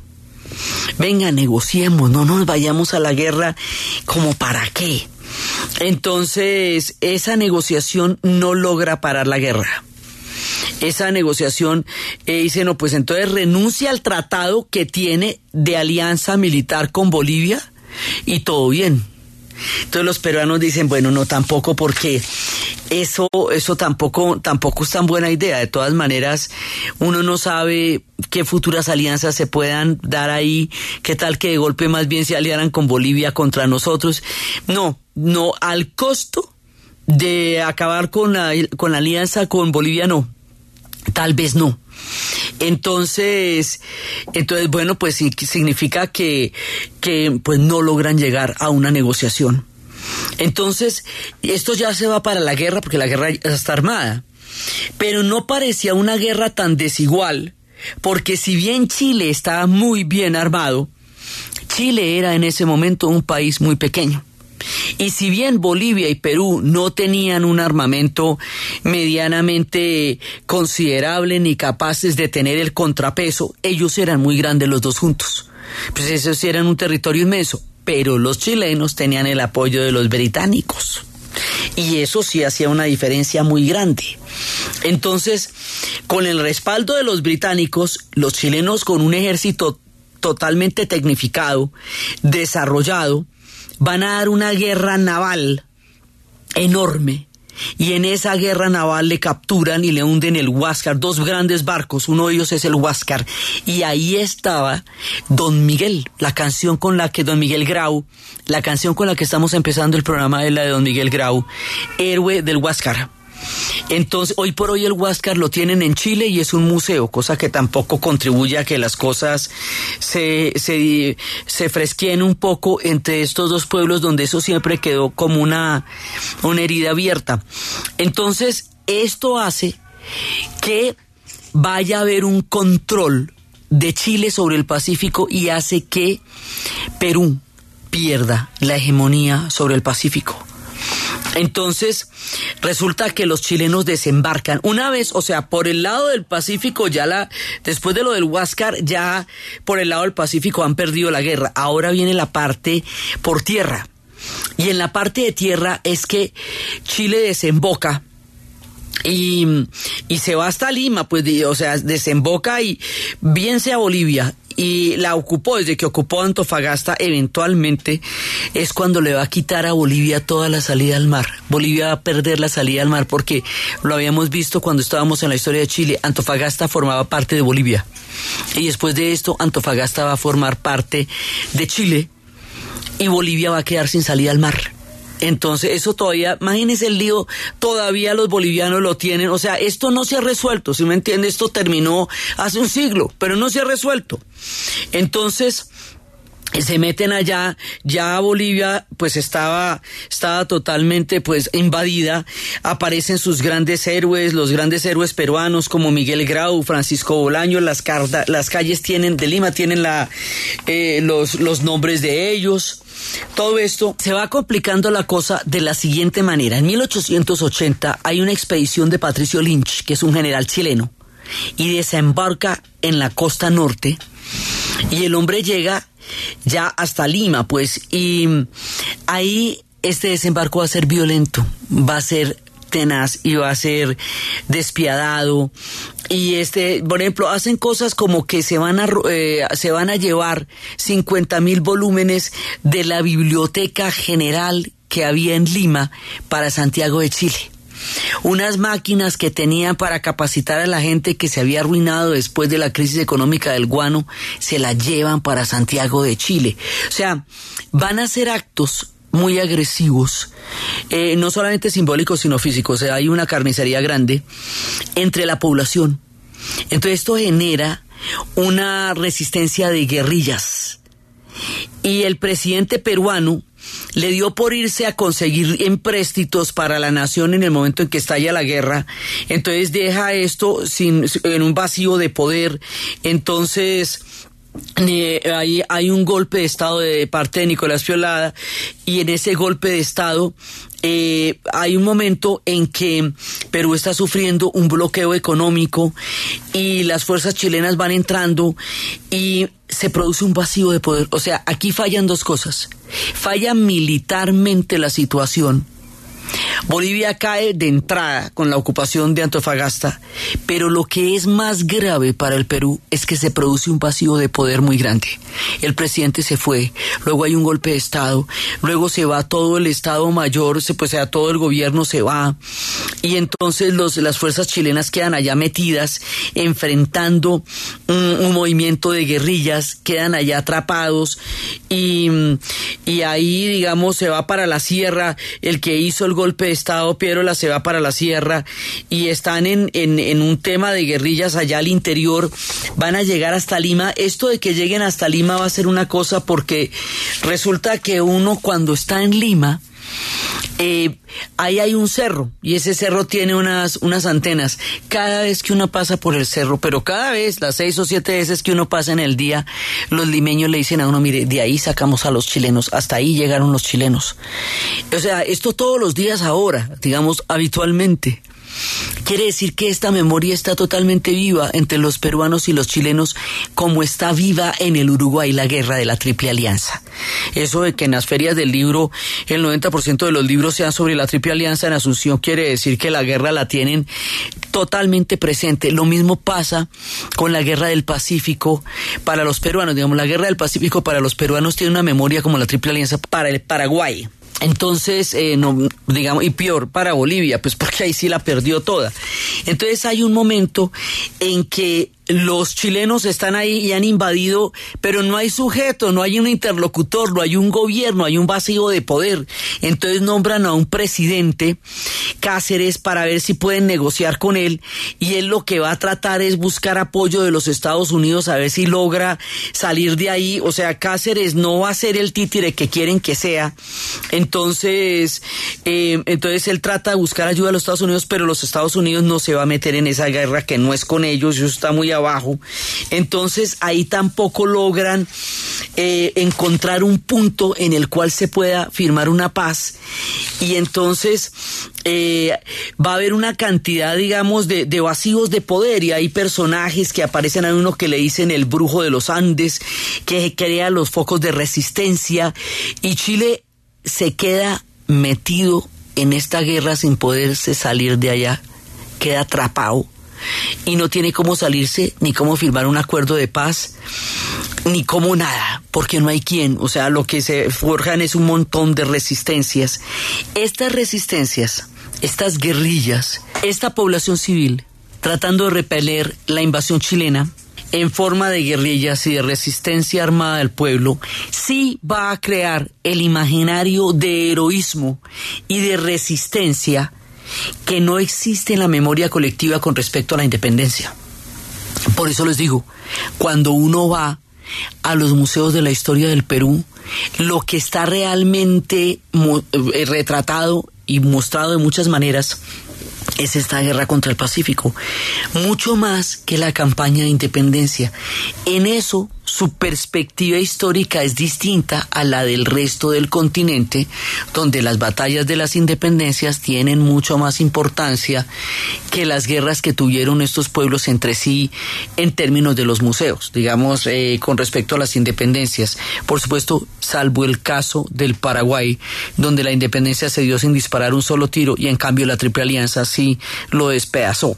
Venga, negociemos, no nos vayamos a la guerra como para qué. Entonces, esa negociación no logra parar la guerra. Esa negociación eh, dice, no, pues entonces renuncia al tratado que tiene de alianza militar con Bolivia y todo bien. Entonces los peruanos dicen, bueno, no tampoco porque eso, eso tampoco, tampoco es tan buena idea. De todas maneras, uno no sabe qué futuras alianzas se puedan dar ahí, qué tal que de golpe más bien se aliaran con Bolivia contra nosotros. No, no, al costo de acabar con la, con la alianza con Bolivia, no. Tal vez no. Entonces, entonces bueno, pues significa que, que pues no logran llegar a una negociación. Entonces, esto ya se va para la guerra porque la guerra ya está armada. Pero no parecía una guerra tan desigual, porque si bien Chile estaba muy bien armado, Chile era en ese momento un país muy pequeño. Y si bien Bolivia y Perú no tenían un armamento medianamente considerable ni capaces de tener el contrapeso, ellos eran muy grandes los dos juntos. Pues esos eran un territorio inmenso, pero los chilenos tenían el apoyo de los británicos. Y eso sí hacía una diferencia muy grande. Entonces, con el respaldo de los británicos, los chilenos con un ejército totalmente tecnificado, desarrollado, van a dar una guerra naval enorme. Y en esa guerra naval le capturan y le hunden el Huáscar, dos grandes barcos, uno de ellos es el Huáscar. Y ahí estaba Don Miguel, la canción con la que Don Miguel Grau, la canción con la que estamos empezando el programa es la de Don Miguel Grau, héroe del Huáscar. Entonces, hoy por hoy el Huáscar lo tienen en Chile y es un museo, cosa que tampoco contribuye a que las cosas se, se, se un poco entre estos dos pueblos donde eso siempre quedó como una, una herida abierta. Entonces, esto hace que vaya a haber un control de Chile sobre el Pacífico y hace que Perú pierda la hegemonía sobre el Pacífico. Entonces, resulta que los chilenos desembarcan una vez, o sea, por el lado del Pacífico, ya la, después de lo del Huáscar, ya por el lado del Pacífico han perdido la guerra. Ahora viene la parte por tierra. Y en la parte de tierra es que Chile desemboca y, y se va hasta Lima, pues, o sea, desemboca y bien sea Bolivia y la ocupó desde que ocupó Antofagasta eventualmente es cuando le va a quitar a Bolivia toda la salida al mar. Bolivia va a perder la salida al mar porque lo habíamos visto cuando estábamos en la historia de Chile. Antofagasta formaba parte de Bolivia y después de esto Antofagasta va a formar parte de Chile y Bolivia va a quedar sin salida al mar. Entonces, eso todavía, imagínense el lío, todavía los bolivianos lo tienen. O sea, esto no se ha resuelto, si me entiende, esto terminó hace un siglo, pero no se ha resuelto. Entonces, se meten allá, ya Bolivia pues estaba, estaba totalmente pues invadida, aparecen sus grandes héroes, los grandes héroes peruanos como Miguel Grau, Francisco Bolaño, las, las calles tienen, de Lima tienen la, eh, los, los nombres de ellos. Todo esto se va complicando la cosa de la siguiente manera. En 1880 hay una expedición de Patricio Lynch, que es un general chileno, y desembarca en la costa norte, y el hombre llega ya hasta Lima, pues, y ahí este desembarco va a ser violento, va a ser y va a ser despiadado y este por ejemplo hacen cosas como que se van a eh, se van a llevar 50 mil volúmenes de la biblioteca general que había en Lima para Santiago de Chile unas máquinas que tenían para capacitar a la gente que se había arruinado después de la crisis económica del guano, se la llevan para Santiago de Chile. O sea, van a hacer actos muy agresivos, eh, no solamente simbólicos, sino físicos. O sea, hay una carnicería grande entre la población. Entonces esto genera una resistencia de guerrillas. Y el presidente peruano le dio por irse a conseguir empréstitos para la nación en el momento en que estalla la guerra. Entonces deja esto sin, en un vacío de poder. Entonces eh, hay, un golpe de Estado de parte de Nicolás Piolada y en ese golpe de Estado eh, hay un momento en que Perú está sufriendo un bloqueo económico y las fuerzas chilenas van entrando y se produce un vacío de poder. O sea, aquí fallan dos cosas. Falla militarmente la situación Bolivia cae de entrada con la ocupación de Antofagasta, pero lo que es más grave para el Perú es que se produce un vacío de poder muy grande. El presidente se fue, luego hay un golpe de Estado, luego se va todo el Estado Mayor, se, pues sea, todo el gobierno se va, y entonces los, las fuerzas chilenas quedan allá metidas, enfrentando un, movimiento de guerrillas, quedan allá atrapados, y, y ahí, digamos, se va para la sierra el que hizo el golpe de Estado, Piero se va para la sierra y están en, en, en un tema de guerrillas allá al interior, van a llegar hasta Lima. Esto de que lleguen hasta Lima va a ser una cosa porque resulta que uno cuando está en Lima, eh, ahí hay un cerro y ese cerro tiene unas, unas antenas. Cada vez que uno pasa por el cerro, pero cada vez, las seis o siete veces que uno pasa en el día, los limeños le dicen a uno, mire, de ahí sacamos a los chilenos, hasta ahí llegaron los chilenos. O sea, esto todos los días ahora, digamos, habitualmente. Quiere decir que esta memoria está totalmente viva entre los peruanos y los chilenos, como está viva en el Uruguay la guerra de la Triple Alianza. Eso de que en las ferias del libro el 90% de los libros sean sobre la Triple Alianza en Asunción quiere decir que la guerra la tienen totalmente presente. Lo mismo pasa con la guerra del Pacífico para los peruanos. Digamos, la guerra del Pacífico para los peruanos tiene una memoria como la Triple Alianza para el Paraguay. Entonces, eh, no, digamos, y peor para Bolivia, pues porque ahí sí la perdió toda. Entonces hay un momento en que los chilenos están ahí y han invadido, pero no hay sujeto, no hay un interlocutor, no hay un gobierno, hay un vacío de poder. Entonces nombran a un presidente, Cáceres, para ver si pueden negociar con él y él lo que va a tratar es buscar apoyo de los Estados Unidos a ver si logra salir de ahí. O sea, Cáceres no va a ser el títere que quieren que sea. Entonces, eh, entonces él trata de buscar ayuda a los Estados Unidos, pero los Estados Unidos no se va a meter en esa guerra que no es con ellos, eso está muy abajo. Entonces ahí tampoco logran eh, encontrar un punto en el cual se pueda firmar una paz. Y entonces eh, va a haber una cantidad, digamos, de, de, vacíos de poder y hay personajes que aparecen, hay uno que le dicen el brujo de los Andes, que crea los focos de resistencia y Chile se queda metido en esta guerra sin poderse salir de allá, queda atrapado y no tiene cómo salirse ni cómo firmar un acuerdo de paz ni cómo nada, porque no hay quien, o sea, lo que se forjan es un montón de resistencias. Estas resistencias, estas guerrillas, esta población civil tratando de repeler la invasión chilena, en forma de guerrillas y de resistencia armada del pueblo, sí va a crear el imaginario de heroísmo y de resistencia que no existe en la memoria colectiva con respecto a la independencia. Por eso les digo, cuando uno va a los museos de la historia del Perú, lo que está realmente eh, retratado y mostrado de muchas maneras es esta guerra contra el Pacífico, mucho más que la campaña de independencia. En eso su perspectiva histórica es distinta a la del resto del continente, donde las batallas de las independencias tienen mucho más importancia que las guerras que tuvieron estos pueblos entre sí en términos de los museos, digamos, eh, con respecto a las independencias. Por supuesto, salvo el caso del Paraguay, donde la independencia se dio sin disparar un solo tiro y en cambio la Triple Alianza sí lo despedazó.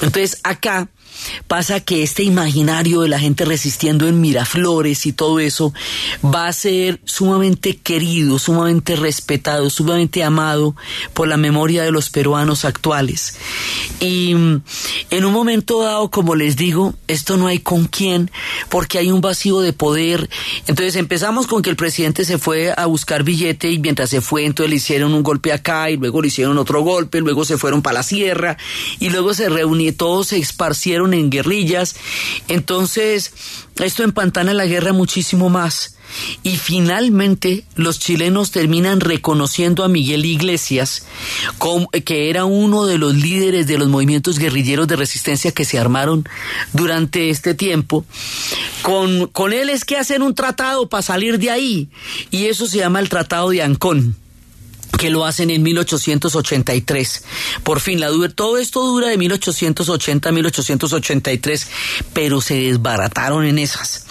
Entonces, acá pasa que este imaginario de la gente resistiendo en Miraflores y todo eso va a ser sumamente querido, sumamente respetado, sumamente amado por la memoria de los peruanos actuales. Y, En un momento dado, como les digo, esto no hay con quién, porque hay un vacío de poder. Entonces empezamos con que el presidente se fue a buscar billete y mientras se fue, entonces le hicieron un golpe acá y luego le hicieron otro golpe, luego se fueron para la sierra y luego se reunió, todos se esparcieron en guerrillas. Entonces, esto empantana la guerra muchísimo más. Y finalmente los chilenos terminan reconociendo a Miguel Iglesias, que era uno de los líderes de los movimientos guerrilleros de resistencia que se armaron durante este tiempo. Con, con él es que hacen un tratado para salir de ahí, y eso se llama el Tratado de Ancón que lo hacen en 1883. Por fin, la du- todo esto dura de 1880 a 1883, pero se desbarataron en esas.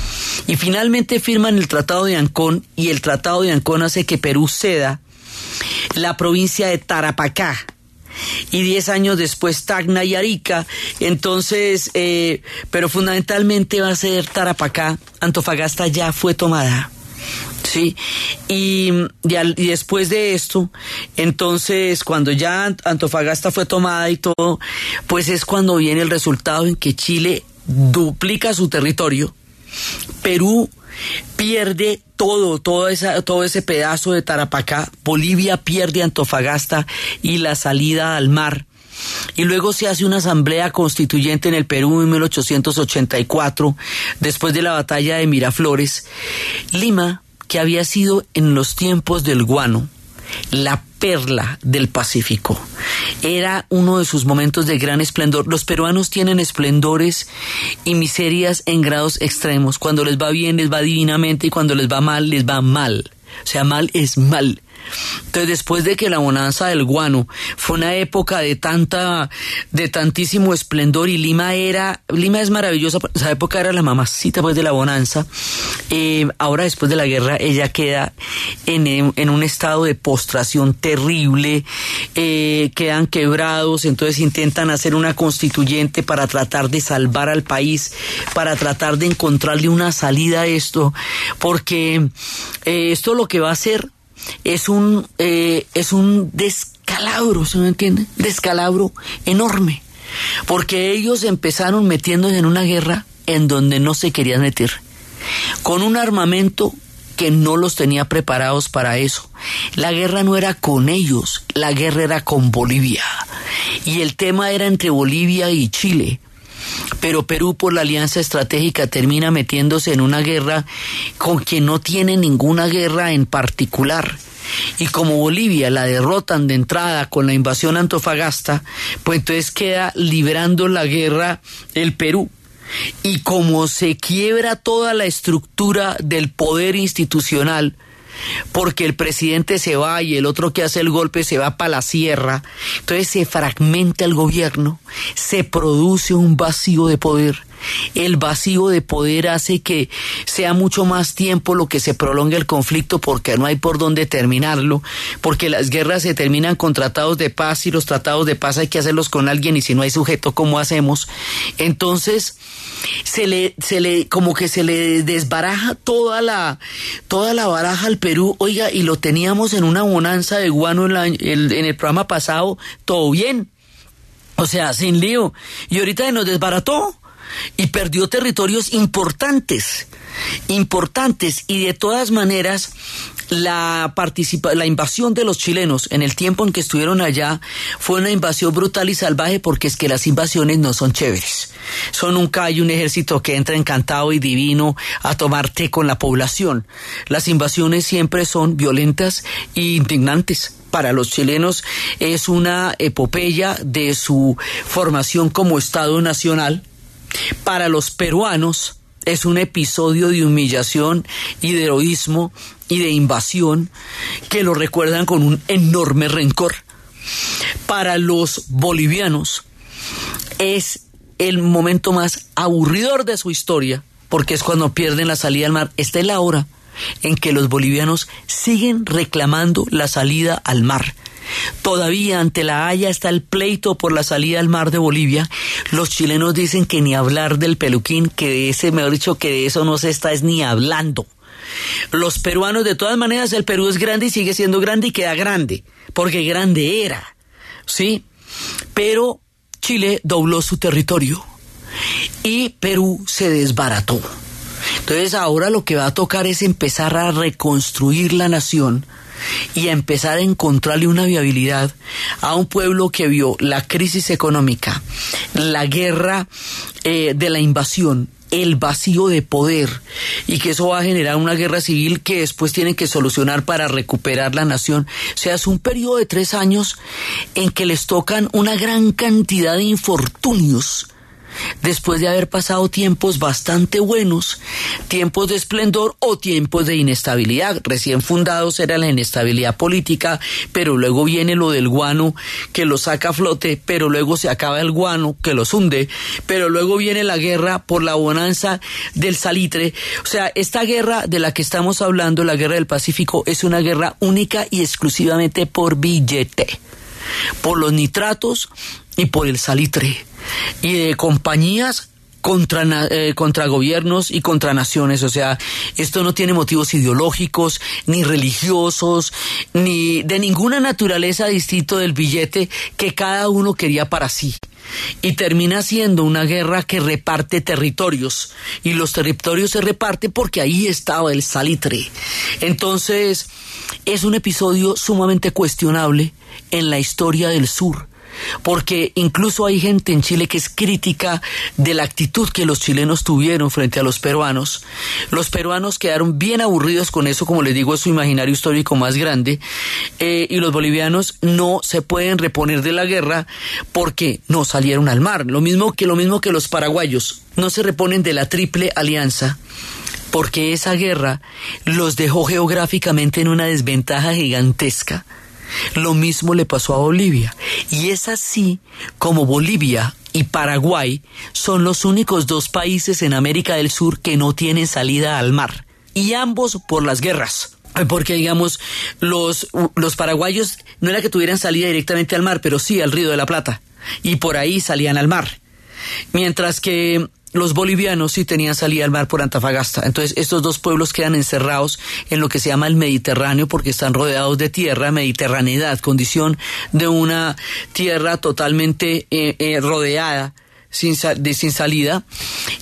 Y finalmente firman el Tratado de Ancón y el Tratado de Ancón hace que Perú ceda la provincia de Tarapacá. Y diez años después Tacna y Arica. Entonces, eh, pero fundamentalmente va a ser Tarapacá. Antofagasta ya fue tomada. Sí, y, al- después de esto, entonces cuando ya Ant- Antofagasta fue tomada y todo, pues es cuando viene el resultado en que Chile duplica su territorio, Perú pierde todo, todo, esa, todo ese pedazo de Tarapacá, Bolivia pierde Antofagasta y la salida al mar. Y luego se hace una asamblea constituyente en el Perú en 1884, después de la batalla de Miraflores. Lima, que había sido en los tiempos del guano, la perla del Pacífico. Era uno de sus momentos de gran esplendor. Los peruanos tienen esplendores y miserias en grados extremos. Cuando les va bien, les va divinamente y cuando les va mal, les va mal. O sea, mal es mal. Entonces, después de que la bonanza del guano fue una época de tanta, de tantísimo esplendor y Lima era, Lima es maravillosa, esa época era la mamacita pues de la bonanza. Eh, ahora después de la guerra ella queda en, en un estado de postración terrible, eh, quedan quebrados, entonces intentan hacer una constituyente para tratar de salvar al país, para tratar de encontrarle una salida a esto, porque eh, esto lo que va a hacer es un, eh, es un descalabro, ¿se me entiende? Descalabro enorme. Porque ellos empezaron metiéndose en una guerra en donde no se querían meter. Con un armamento que no los tenía preparados para eso. La guerra no era con ellos, la guerra era con Bolivia. Y el tema era entre Bolivia y Chile pero Perú por la alianza estratégica termina metiéndose en una guerra con quien no tiene ninguna guerra en particular. Y como Bolivia la derrotan de entrada con la invasión antofagasta, pues entonces queda librando la guerra el Perú. Y como se quiebra toda la estructura del poder institucional, porque el presidente se va y el otro que hace el golpe se va para la sierra, entonces se fragmenta el gobierno, se produce un vacío de poder. El vacío de poder hace que sea mucho más tiempo lo que se prolonga el conflicto porque no hay por dónde terminarlo, porque las guerras se terminan con tratados de paz y los tratados de paz hay que hacerlos con alguien y si no hay sujeto, ¿cómo hacemos? Entonces, se le, se le, como que se le desbaraja toda la, toda la baraja al Perú, oiga, y lo teníamos en una bonanza de guano en, el programa pasado, todo bien. O sea, sin lío. Y ahorita nos desbarató y perdió territorios importantes, importantes. Y de todas maneras, la, participa la invasión de los chilenos en el tiempo en que estuvieron allá fue una invasión brutal y salvaje porque es que las invasiones no son chéveres. Son nunca hay un ejército que entra encantado y divino a tomar té con la población. Las invasiones siempre son violentas e indignantes para los chilenos es una epopeya de su formación como Estado nacional. Para los peruanos es un episodio de humillación y de heroísmo y de invasión que lo recuerdan con un enorme rencor. Para los bolivianos es el momento más aburridor de su historia porque es cuando pierden la salida al mar. Esta es la hora en que los bolivianos siguen reclamando la salida al mar. Todavía ante la Haya está el pleito por la salida al mar de Bolivia. Los chilenos dicen que ni hablar del peluquín, que de ese, mejor dicho, que de eso no se está es ni hablando. Los peruanos, de todas maneras, el Perú es grande y sigue siendo grande y queda grande, porque grande era, ¿sí? Pero Chile dobló su territorio y Perú se desbarató. Entonces ahora lo que va a tocar es empezar a reconstruir la nación y a empezar a encontrarle una viabilidad a un pueblo que vio la crisis económica, la guerra eh, de la invasión, el vacío de poder y que eso va a generar una guerra civil que después tienen que solucionar para recuperar la nación. O sea, es un periodo de tres años en que les tocan una gran cantidad de infortunios después de haber pasado tiempos bastante buenos, tiempos de esplendor o tiempos de inestabilidad. Recién fundados era la inestabilidad política, pero luego viene lo del guano que lo saca a flote, pero luego se acaba el guano que los hunde, pero luego viene la guerra por la bonanza del salitre. O sea, esta guerra de la que estamos hablando, la guerra del Pacífico, es una guerra única y exclusivamente por billete, por los nitratos y por el salitre y de compañías contra, eh, contra gobiernos y contra naciones. O sea, esto no tiene motivos ideológicos, ni religiosos, ni de ninguna naturaleza distinto del billete que cada uno quería para sí. Y termina siendo una guerra que reparte territorios. Y los territorios se reparten porque ahí estaba el salitre. Entonces, es un episodio sumamente cuestionable en la historia del sur porque incluso hay gente en Chile que es crítica de la actitud que los chilenos tuvieron frente a los peruanos. Los peruanos quedaron bien aburridos con eso, como les digo, es su imaginario histórico más grande, eh, y los bolivianos no se pueden reponer de la guerra porque no salieron al mar. Lo mismo que lo mismo que los paraguayos no se reponen de la triple alianza porque esa guerra los dejó geográficamente en una desventaja gigantesca. Lo mismo le pasó a Bolivia. Y es así como Bolivia y Paraguay son los únicos dos países en América del Sur que no tienen salida al mar. Y ambos por las guerras. Porque, digamos, los, los paraguayos no era que tuvieran salida directamente al mar, pero sí al Río de la Plata. Y por ahí salían al mar. Mientras que los bolivianos sí tenían salida al mar por Antofagasta. Entonces, estos dos pueblos quedan encerrados en lo que se llama el Mediterráneo porque están rodeados de tierra, mediterraneidad, condición de una tierra totalmente eh, eh, rodeada. Sin, de, sin salida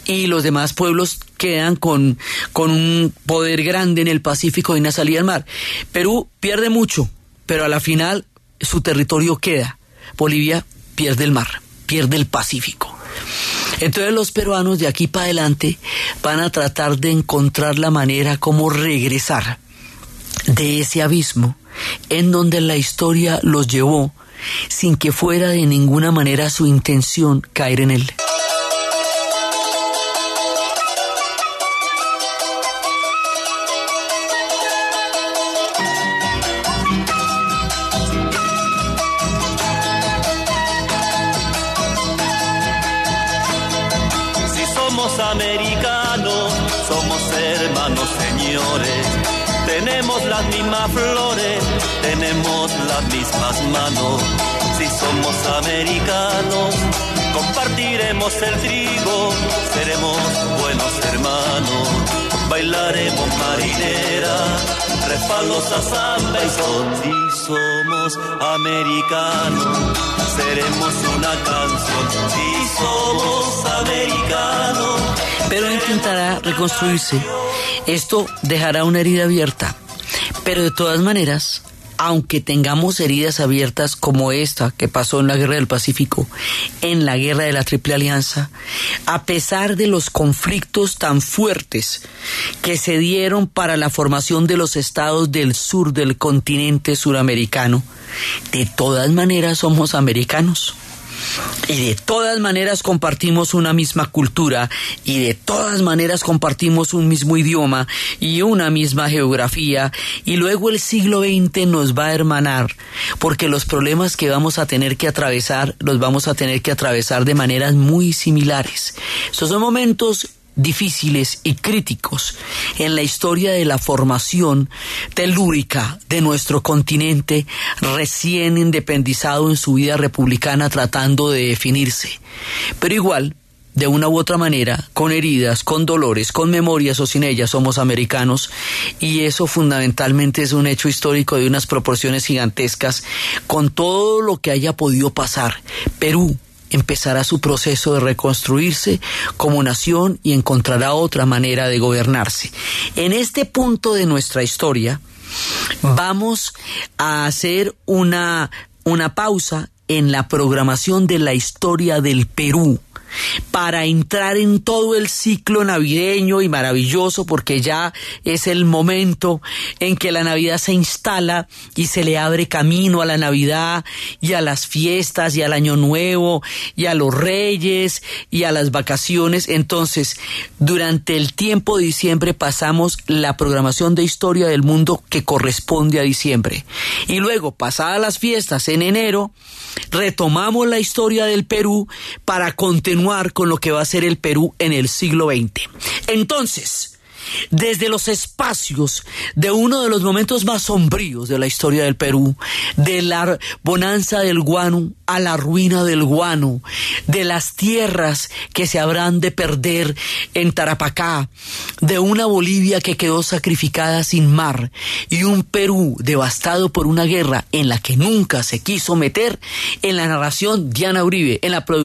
y los demás pueblos quedan con, con un poder grande en el Pacífico y una salida al mar. Perú pierde mucho, pero a la final su territorio queda. Bolivia pierde el mar, pierde el Pacífico. Entonces los peruanos de aquí para adelante van a tratar de encontrar la manera como regresar de ese abismo en donde la historia los llevó sin que fuera de ninguna manera su intención caer en él. El trigo, seremos buenos hermanos. Bailaremos marinera, respaldos a samba y Si somos americanos, seremos una canción. Si somos americanos. Pero intentará reconstruirse. Esto dejará una herida abierta pero de todas maneras, aunque tengamos heridas abiertas como esta que pasó en la Guerra del Pacífico, en la Guerra de la Triple Alianza, a pesar de los conflictos tan fuertes que se dieron para la formación de los estados del sur del continente suramericano, de todas maneras somos americanos y de todas maneras compartimos una misma cultura y de todas maneras compartimos un mismo idioma y una misma geografía y luego el siglo XX nos va a hermanar porque los problemas que vamos a tener que atravesar los vamos a tener que atravesar de maneras muy similares. Estos son momentos difíciles y críticos en la historia de la formación telúrica de nuestro continente recién independizado en su vida republicana tratando de definirse. Pero igual, de una u otra manera, con heridas, con dolores, con memorias o sin ellas, somos americanos y eso fundamentalmente es un hecho histórico de unas proporciones gigantescas con todo lo que haya podido pasar. Perú, empezará su proceso de reconstruirse como nación y encontrará otra manera de gobernarse. En este punto de nuestra historia, vamos a hacer una, una pausa en la programación de la historia del Perú para entrar en todo el ciclo navideño y maravilloso porque ya es el momento en que la Navidad se instala y se le abre camino a la Navidad y a las fiestas y al Año Nuevo y a los Reyes y a las vacaciones. Entonces, durante el tiempo de diciembre pasamos la programación de historia del mundo que corresponde a diciembre. Y luego, pasadas las fiestas en enero, retomamos la historia del Perú para continuar con lo que va a ser el Perú en el siglo XX. Entonces, desde los espacios de uno de los momentos más sombríos de la historia del Perú, de la bonanza del guano a la ruina del guano, de las tierras que se habrán de perder en Tarapacá, de una Bolivia que quedó sacrificada sin mar y un Perú devastado por una guerra en la que nunca se quiso meter, en la narración Diana Uribe, en la